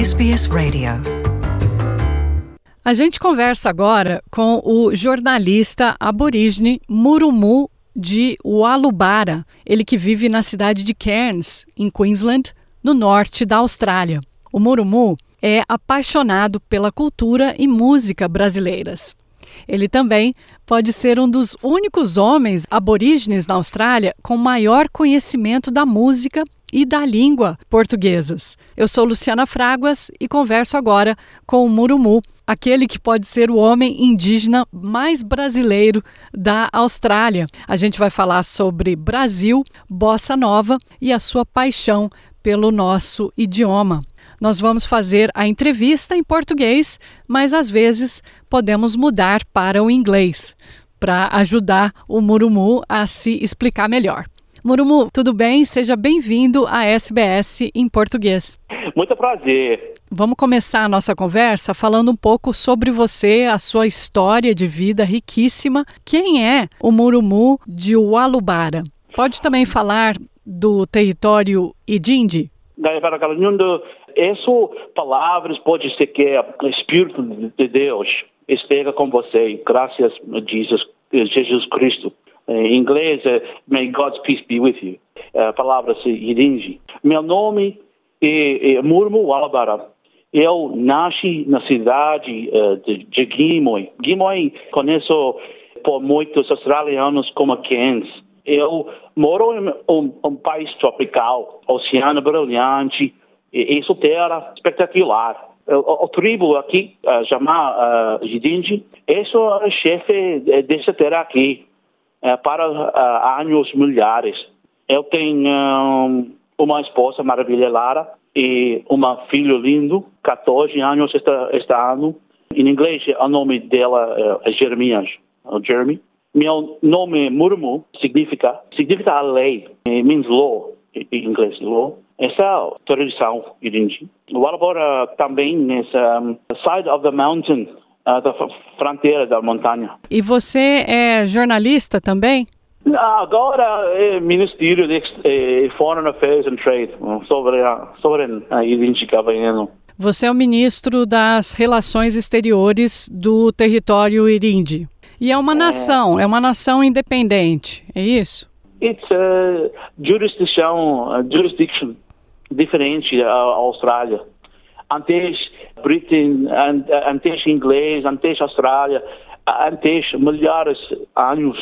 SBS Radio. A gente conversa agora com o jornalista aborígene Murumu de Walubara, ele que vive na cidade de Cairns, em Queensland, no norte da Austrália. O Murumu é apaixonado pela cultura e música brasileiras. Ele também pode ser um dos únicos homens aborígenes na Austrália com maior conhecimento da música e da língua portuguesas. Eu sou Luciana Fraguas e converso agora com o Murumu, aquele que pode ser o homem indígena mais brasileiro da Austrália. A gente vai falar sobre Brasil, bossa nova e a sua paixão pelo nosso idioma. Nós vamos fazer a entrevista em português, mas às vezes podemos mudar para o inglês para ajudar o Murumu a se explicar melhor. Murumu, tudo bem? Seja bem-vindo à SBS em português. Muito prazer. Vamos começar a nossa conversa falando um pouco sobre você, a sua história de vida riquíssima. Quem é o Murumu de Walubara? Pode também falar do território Idindi? Essas palavras pode ser que é o Espírito de Deus esteja com você, graças a Jesus, Jesus Cristo. Em inglês, é May God's peace be with you. A palavra se. Meu nome é, é Murmu Walabara. Eu nasci na cidade uh, de, de Gimoi. Gimoi conheço por muitos australianos como Cairns. Eu moro em um, um país tropical, oceano brilhante, e isso terra espetacular. O, o, tribo aqui, uh, chamado uh, Jidinji, esse é o chefe dessa terra aqui. Eh, para uh, anos milhares. Eu tenho um, uma esposa maravilhosa, Lara, e uma filho lindo, 14 anos este, este ano. Em inglês, o nome dela é Jeremias, Jeremy. Meu nome Murmu significa, significa a lei, it means law, em inglês, law. Essa tradição irindi. Agora também nessa um, side of the mountain, da fronteira da montanha. E você é jornalista também? Agora é Ministério de é, Foreign Affairs and Trade, sobre a, sobre a idêntica Você é o ministro das Relações Exteriores do território Irindi. E é uma é, nação, é uma nação independente, é isso? It's a jurisdiction, a jurisdiction diferente da Austrália. Antes Britain, antes inglês, antes Austrália, antes milhares de anos,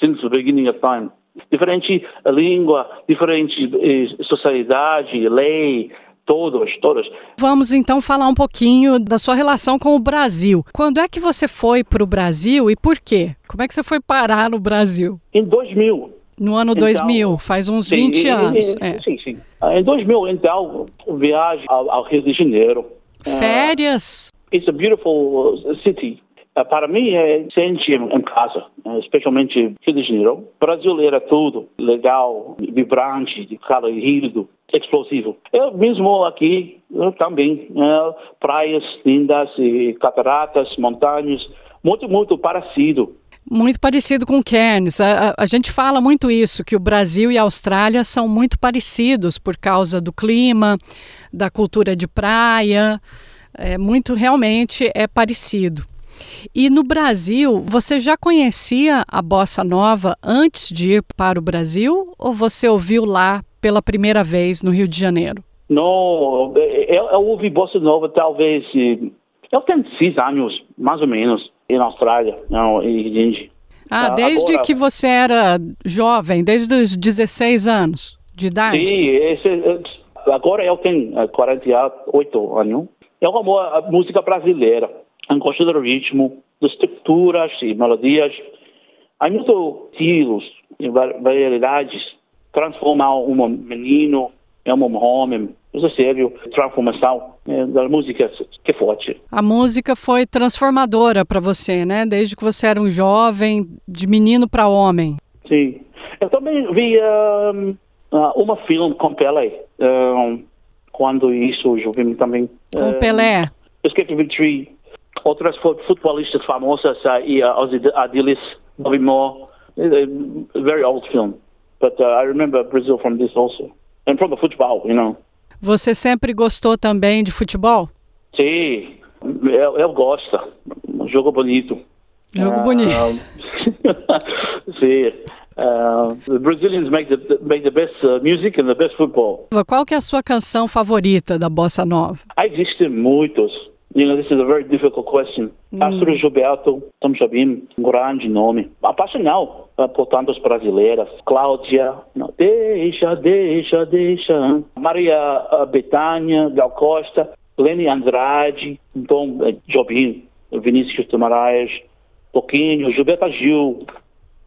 since the beginning of time. Diferente língua, diferente eh, sociedade, lei, todos, todos. Vamos então falar um pouquinho da sua relação com o Brasil. Quando é que você foi para o Brasil e por quê? Como é que você foi parar no Brasil? Em 2000. No ano então, 2000, faz uns sim, 20 anos. Em, é. Sim, sim. Em 2000, então, viagem ao, ao Rio de Janeiro. Férias. It's a beautiful uh, city. Uh, para mim é sente em casa, uh, especialmente Rio de Janeiro. Brasil era tudo legal, vibrante, colorido, explosivo. Eu mesmo aqui eu também, uh, praias lindas, cataratas, montanhas, muito, muito parecido. Muito parecido com Cairns. A, a, a, gente fala muito isso, que o Brasil e a Austrália são muito parecidos por causa do clima, da cultura de praia. É muito, realmente, é parecido. E no Brasil, você já conhecia a bossa nova antes de ir para o Brasil ou você ouviu lá pela primeira vez no Rio de Janeiro? Não, eu, eu ouvi bossa nova talvez. Eu tenho seis anos, mais ou menos e na Austrália, não, e Ah, desde Agora, que você era jovem, desde os 16 anos de idade? Sim, esse, agora eu tenho 48 anos. Eu amo a música brasileira. Eu gosto do ritmo, das estruturas e melodias. Há muitos estilos e variedades. Transformar um menino em um homem, isso é sério, transformação é, da música que é forte. A música foi transformadora para você, né? Desde que você era um jovem, de menino para homem. Sim. Eu também vi um, uma filme com Pelé. Um, quando isso, eu vi também. Com um, Pelé? Escape Victory. Outras futebolistas famosas e uh, Adilis, Bobby Moore. very old film. But uh, I remember Brazil from this also. And from the football, you know. Você sempre gostou também de futebol? Sim, eu, eu gosto. Jogo bonito. Jogo bonito. sim. Uh, the Brazilians make the, make the best uh, music and the best football. Qual que é a sua canção favorita da bossa nova? Existem muitos. You know, this is a very difficult question. Mm. Astro Gilberto, Tom Jobim, um grande nome. Apaixonado por tantas brasileiras. Cláudia, não, deixa, deixa, deixa. Maria Betânia, Gal Costa, Lenny Andrade, Tom Jobim, Vinícius de Moraes, Toquinho, Gilberto Gil,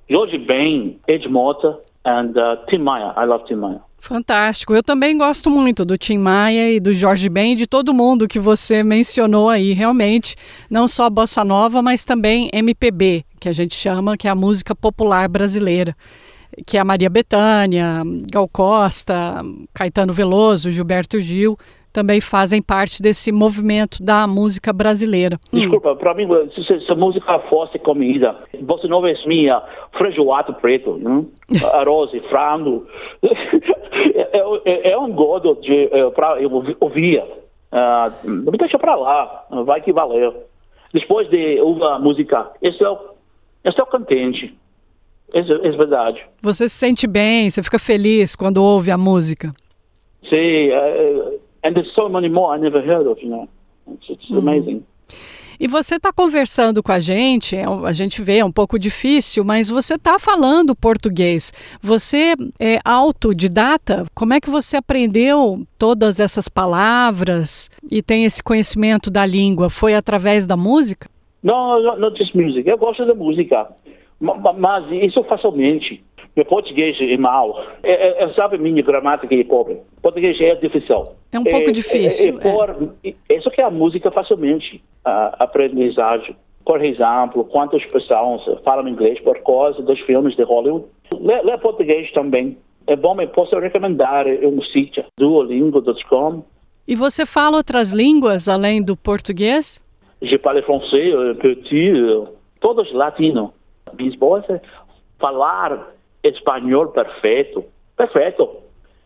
Jorge Ben, Ed Mota and uh, Tim Maia. I love Tim Maia. Fantástico. Eu também gosto muito do Tim Maia e do Jorge Ben, de todo mundo que você mencionou aí, realmente. Não só bossa nova, mas também MPB, que a gente chama, que é a música popular brasileira. Que é a Maria Bethânia, Gal Costa, Caetano Veloso, Gilberto Gil também fazem parte desse movimento da música brasileira. Desculpa, hum. para mim, se, se, música fosse comida, você não é minha feijoada preto, né? arroz e frango. é, é, é, um gosto de, é, para eu ouvir. Uh, me deixa para lá, vai que valeu. Depois de ouvir a música, estou, estou contente. É, é verdade. Você se sente bem, você fica feliz quando ouve a música? Sim, uh, And there's so many more I never heard of, you know. It's, it's uhum. amazing. E você está conversando com a gente, é a gente vê, é um pouco difícil, mas você está falando português. Você é autodidata? Como é que você aprendeu todas essas palavras e tem esse conhecimento da língua? Foi através da música? Não, não, não just music. Eu gosto da música, mas isso facilmente. Meu português é mau. É, é, é, sabe, minha gramática é pobre. Português é difícil. É um pouco é, difícil. É, é, por, isso que a música facilmente a aprendizagem. Por exemplo, quantas pessoas falam inglês por causa dos filmes de Hollywood? Lê, lê português também. É bom, eu posso recomendar um sítio, duolingo.com. E você fala outras línguas além do português? Je parle français, euh, petit, euh, todos latinos. Minha esposa falar espanhol perfeito, perfeito.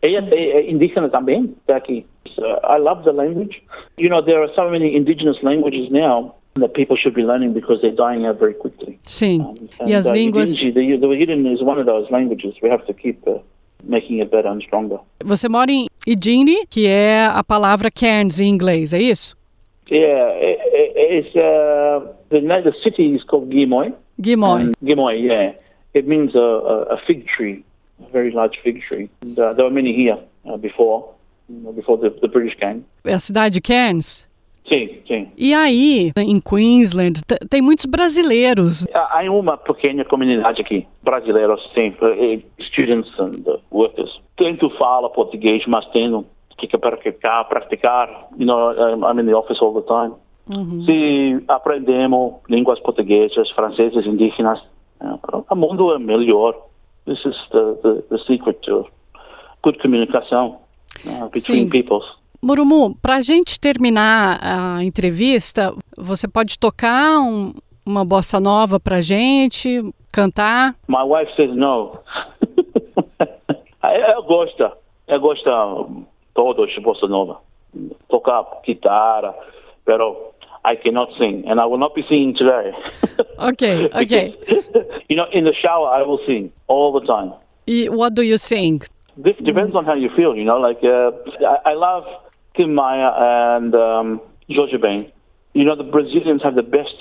Ella é indígena também, está aqui. I love the language. You know, there are so many indigenous languages now that people should be learning because they're dying out very quickly. Sim. Um, e as uh, línguas. The, the Yidin is one of those languages. We have to keep uh, making it better and stronger. Você mora em Idini, que é a palavra cairns em inglês, é isso? Yeah, it's uh, the, the city is called Gimoy. Gimoy. Gimoy, yeah. It means a, a, fig tree, a very large fig tree. And, uh, there were many here uh, before, before the, the British came. É a cidade de Cairns? Sim, sim. E aí, em Queensland, tem muitos brasileiros. Há uma pequena comunidade aqui, brasileiros, sim, eh, students and workers. Tento falar português, mas tenho que praticar, praticar. You know, I'm in the office all the time. Uhum. Se aprendemos línguas portuguesas, francesas, indígenas, mundo é melhor. This is the, the, the secret to good communication uh, between Sim. peoples. Murumu, para a gente terminar a entrevista, você pode tocar um, uma bossa nova para a gente, cantar? My wife says no. eu gosto, eu gosto todos de bossa nova. Tocar guitarra, pero I cannot sing, and I will not be singing today. Okay, okay. you know, in the shower, I will sing all the time. What do you sing? This depends on how you feel, you know. Like, uh, I, I, love Tim Maia and um, Jorge Ben. You know, the Brazilians have the best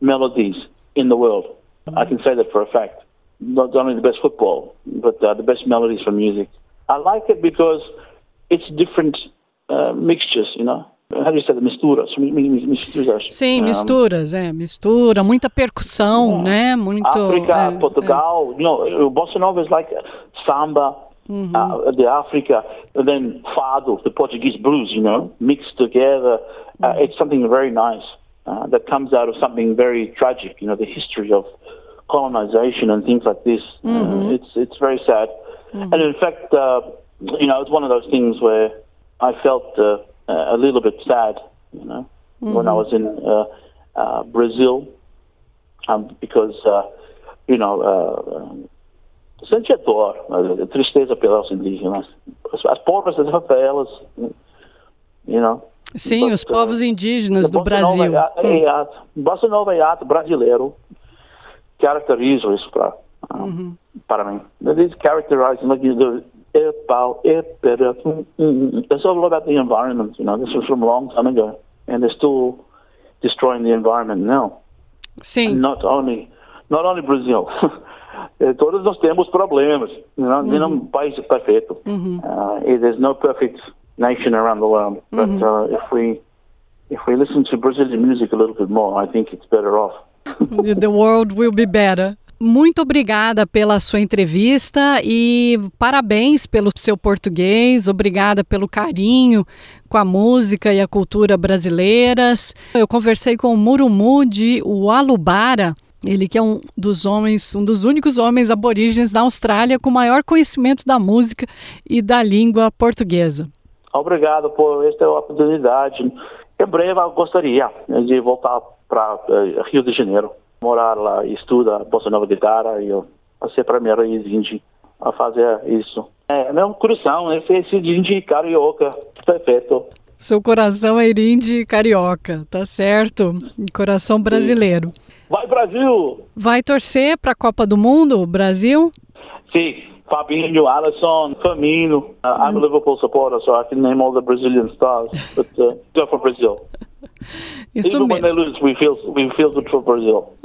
melodies in the world. I can say that for a fact. Not only the best football, but uh, the best melodies for music. I like it because it's different uh, mixtures, you know. Misturas, misturas. Sim, misturas, é, mistura, muita percussão, é. né? Muito. África, é, Portugal, é. you know, bossa nova is like samba, mm -hmm. uh, the Africa, and then fado, the Portuguese blues, you know, mixed together. Uh, mm -hmm. It's something very nice uh, that comes out of something very tragic, you know, the history of colonization and things like this. Mm -hmm. it's it's very sad, mm-hmm. and in fact, uh, you know, it's one of those things where I felt uh, uh, a little bit sad, you know, mm-hmm. when I was in uh, uh, Brazil, um, because uh, you know, uh, sente dor, tristeza pelas indígenas. as pobres das favelas, you know. Sim, But, os povos uh, indígenas do Brasil. Nova é, é, é, Bossa Nova é ato brasileiro caracteriza isso para uhum. para mim. It is characterizing like the about it, better. It's all about the environment. You know, this was from a long time ago, and they're still destroying the environment now. Sim. Not only, not only Brazil. Eh, todos nós temos problemas. You know, mm-hmm. uhum. um país perfeito. Uhum. Mm-hmm. Uh, there's no perfect nation around the world. But uhum. uh, if we if we listen to Brazilian music a little bit more, I think it's better off. the world will be better. Muito obrigada pela sua entrevista e parabéns pelo seu português. Obrigada pelo carinho com a música e a cultura brasileiras. Eu conversei com o Murumu de Ualubara, ele que é um dos homens, um dos únicos homens aborígenes da Austrália com maior conhecimento da música e da língua portuguesa. Obrigado por esta oportunidade. Em breve eu gostaria de voltar para uh, Rio de Janeiro, morar lá e estudar bossa nova guitarra e eu a ser primeiro indie a fazer isso. É, meu coração esse, esse indie carioca, perfeito. Seu coração é irinde carioca, tá certo? Coração brasileiro. Vai Brasil! Vai torcer para a Copa do Mundo, Brasil? Sim, Fabinho, Alisson, Firmino. Uh, I'm a mm. Liverpool supporter, so I can name all the Brazilian stars. But uh, go for Brazil. Isso Even mesmo. when they lose, we feel we feel good for Brazil.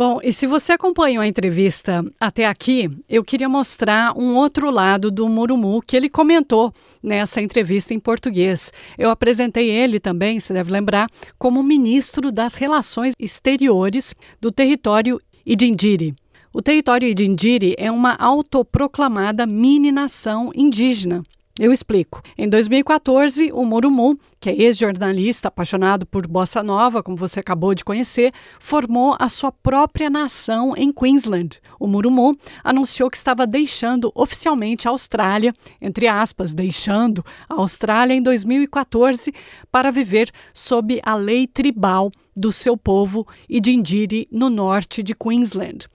Bom, e se você acompanhou a entrevista até aqui, eu queria mostrar um outro lado do Murumu que ele comentou nessa entrevista em português. Eu apresentei ele também, você deve lembrar, como ministro das Relações Exteriores do território Idindiri. O território Idindiri é uma autoproclamada mini-nação indígena eu explico. Em 2014, o Murumu, que é ex-jornalista apaixonado por bossa nova, como você acabou de conhecer, formou a sua própria nação em Queensland. O Murumu anunciou que estava deixando oficialmente a Austrália, entre aspas, deixando a Austrália em 2014 para viver sob a lei tribal do seu povo Idindiri no norte de Queensland.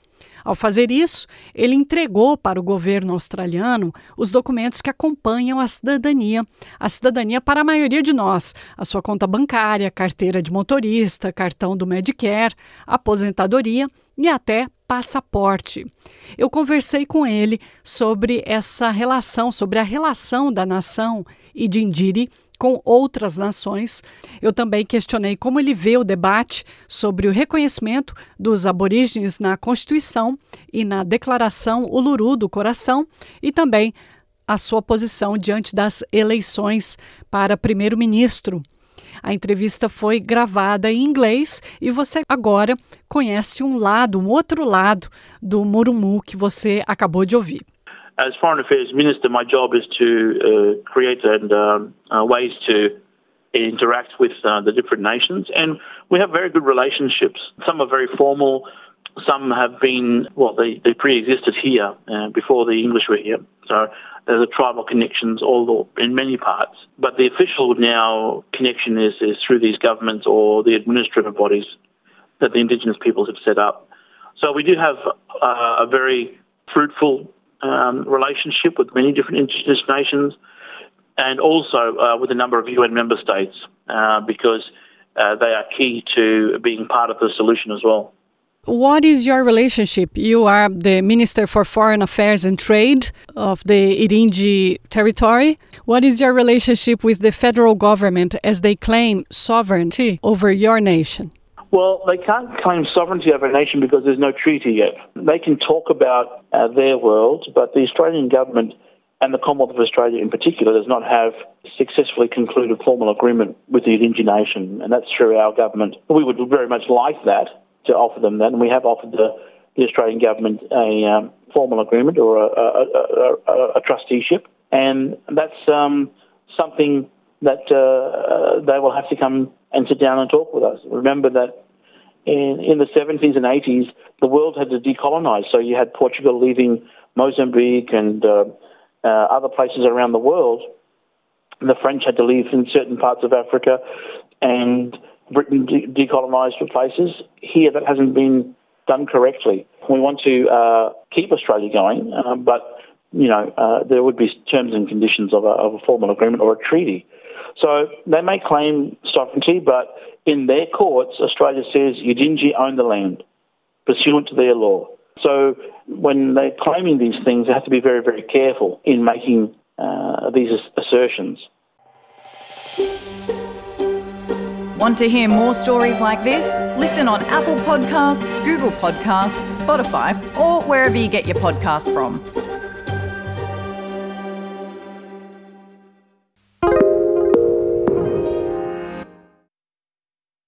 Ao fazer isso, ele entregou para o governo australiano os documentos que acompanham a cidadania, a cidadania para a maioria de nós, a sua conta bancária, carteira de motorista, cartão do Medicare, aposentadoria e até passaporte. Eu conversei com ele sobre essa relação, sobre a relação da nação e de Indiri com outras nações. Eu também questionei como ele vê o debate sobre o reconhecimento dos aborígenes na Constituição e na Declaração Uluru do Coração e também a sua posição diante das eleições para primeiro-ministro. A entrevista foi gravada em inglês e você agora conhece um lado, um outro lado do Murumu que você acabou de ouvir. As Foreign Affairs Minister, my job is to uh, create and um, uh, ways to interact with uh, the different nations, and we have very good relationships. Some are very formal. Some have been well, they, they pre-existed here uh, before the English were here. So a tribal connections all in many parts. But the official now connection is, is through these governments or the administrative bodies that the Indigenous peoples have set up. So we do have uh, a very fruitful um, relationship with many different Indigenous nations and also uh, with a number of UN member states uh, because uh, they are key to being part of the solution as well. What is your relationship? You are the Minister for Foreign Affairs and Trade of the Irinji territory. What is your relationship with the federal government as they claim sovereignty over your nation? Well, they can't claim sovereignty over a nation because there's no treaty yet. They can talk about uh, their world, but the Australian government and the Commonwealth of Australia in particular does not have successfully concluded formal agreement with the Indonesian nation, and that's through our government. We would very much like that to offer them that, and we have offered the, the Australian government a um, formal agreement or a, a, a, a trusteeship, and that's um, something that uh, they will have to come and sit down and talk with us. Remember that in, in the 70s and 80s, the world had to decolonize. So you had Portugal leaving Mozambique and uh, uh, other places around the world. The French had to leave in certain parts of Africa, and Britain de- decolonized for places. Here, that hasn't been done correctly. We want to uh, keep Australia going, uh, but you know, uh, there would be terms and conditions of a, of a formal agreement or a treaty. So they may claim sovereignty, but in their courts, Australia says Yidinji own the land pursuant to their law. So when they're claiming these things, they have to be very, very careful in making uh, these assertions. Want to hear more stories like this? Listen on Apple Podcasts, Google Podcasts, Spotify, or wherever you get your podcasts from.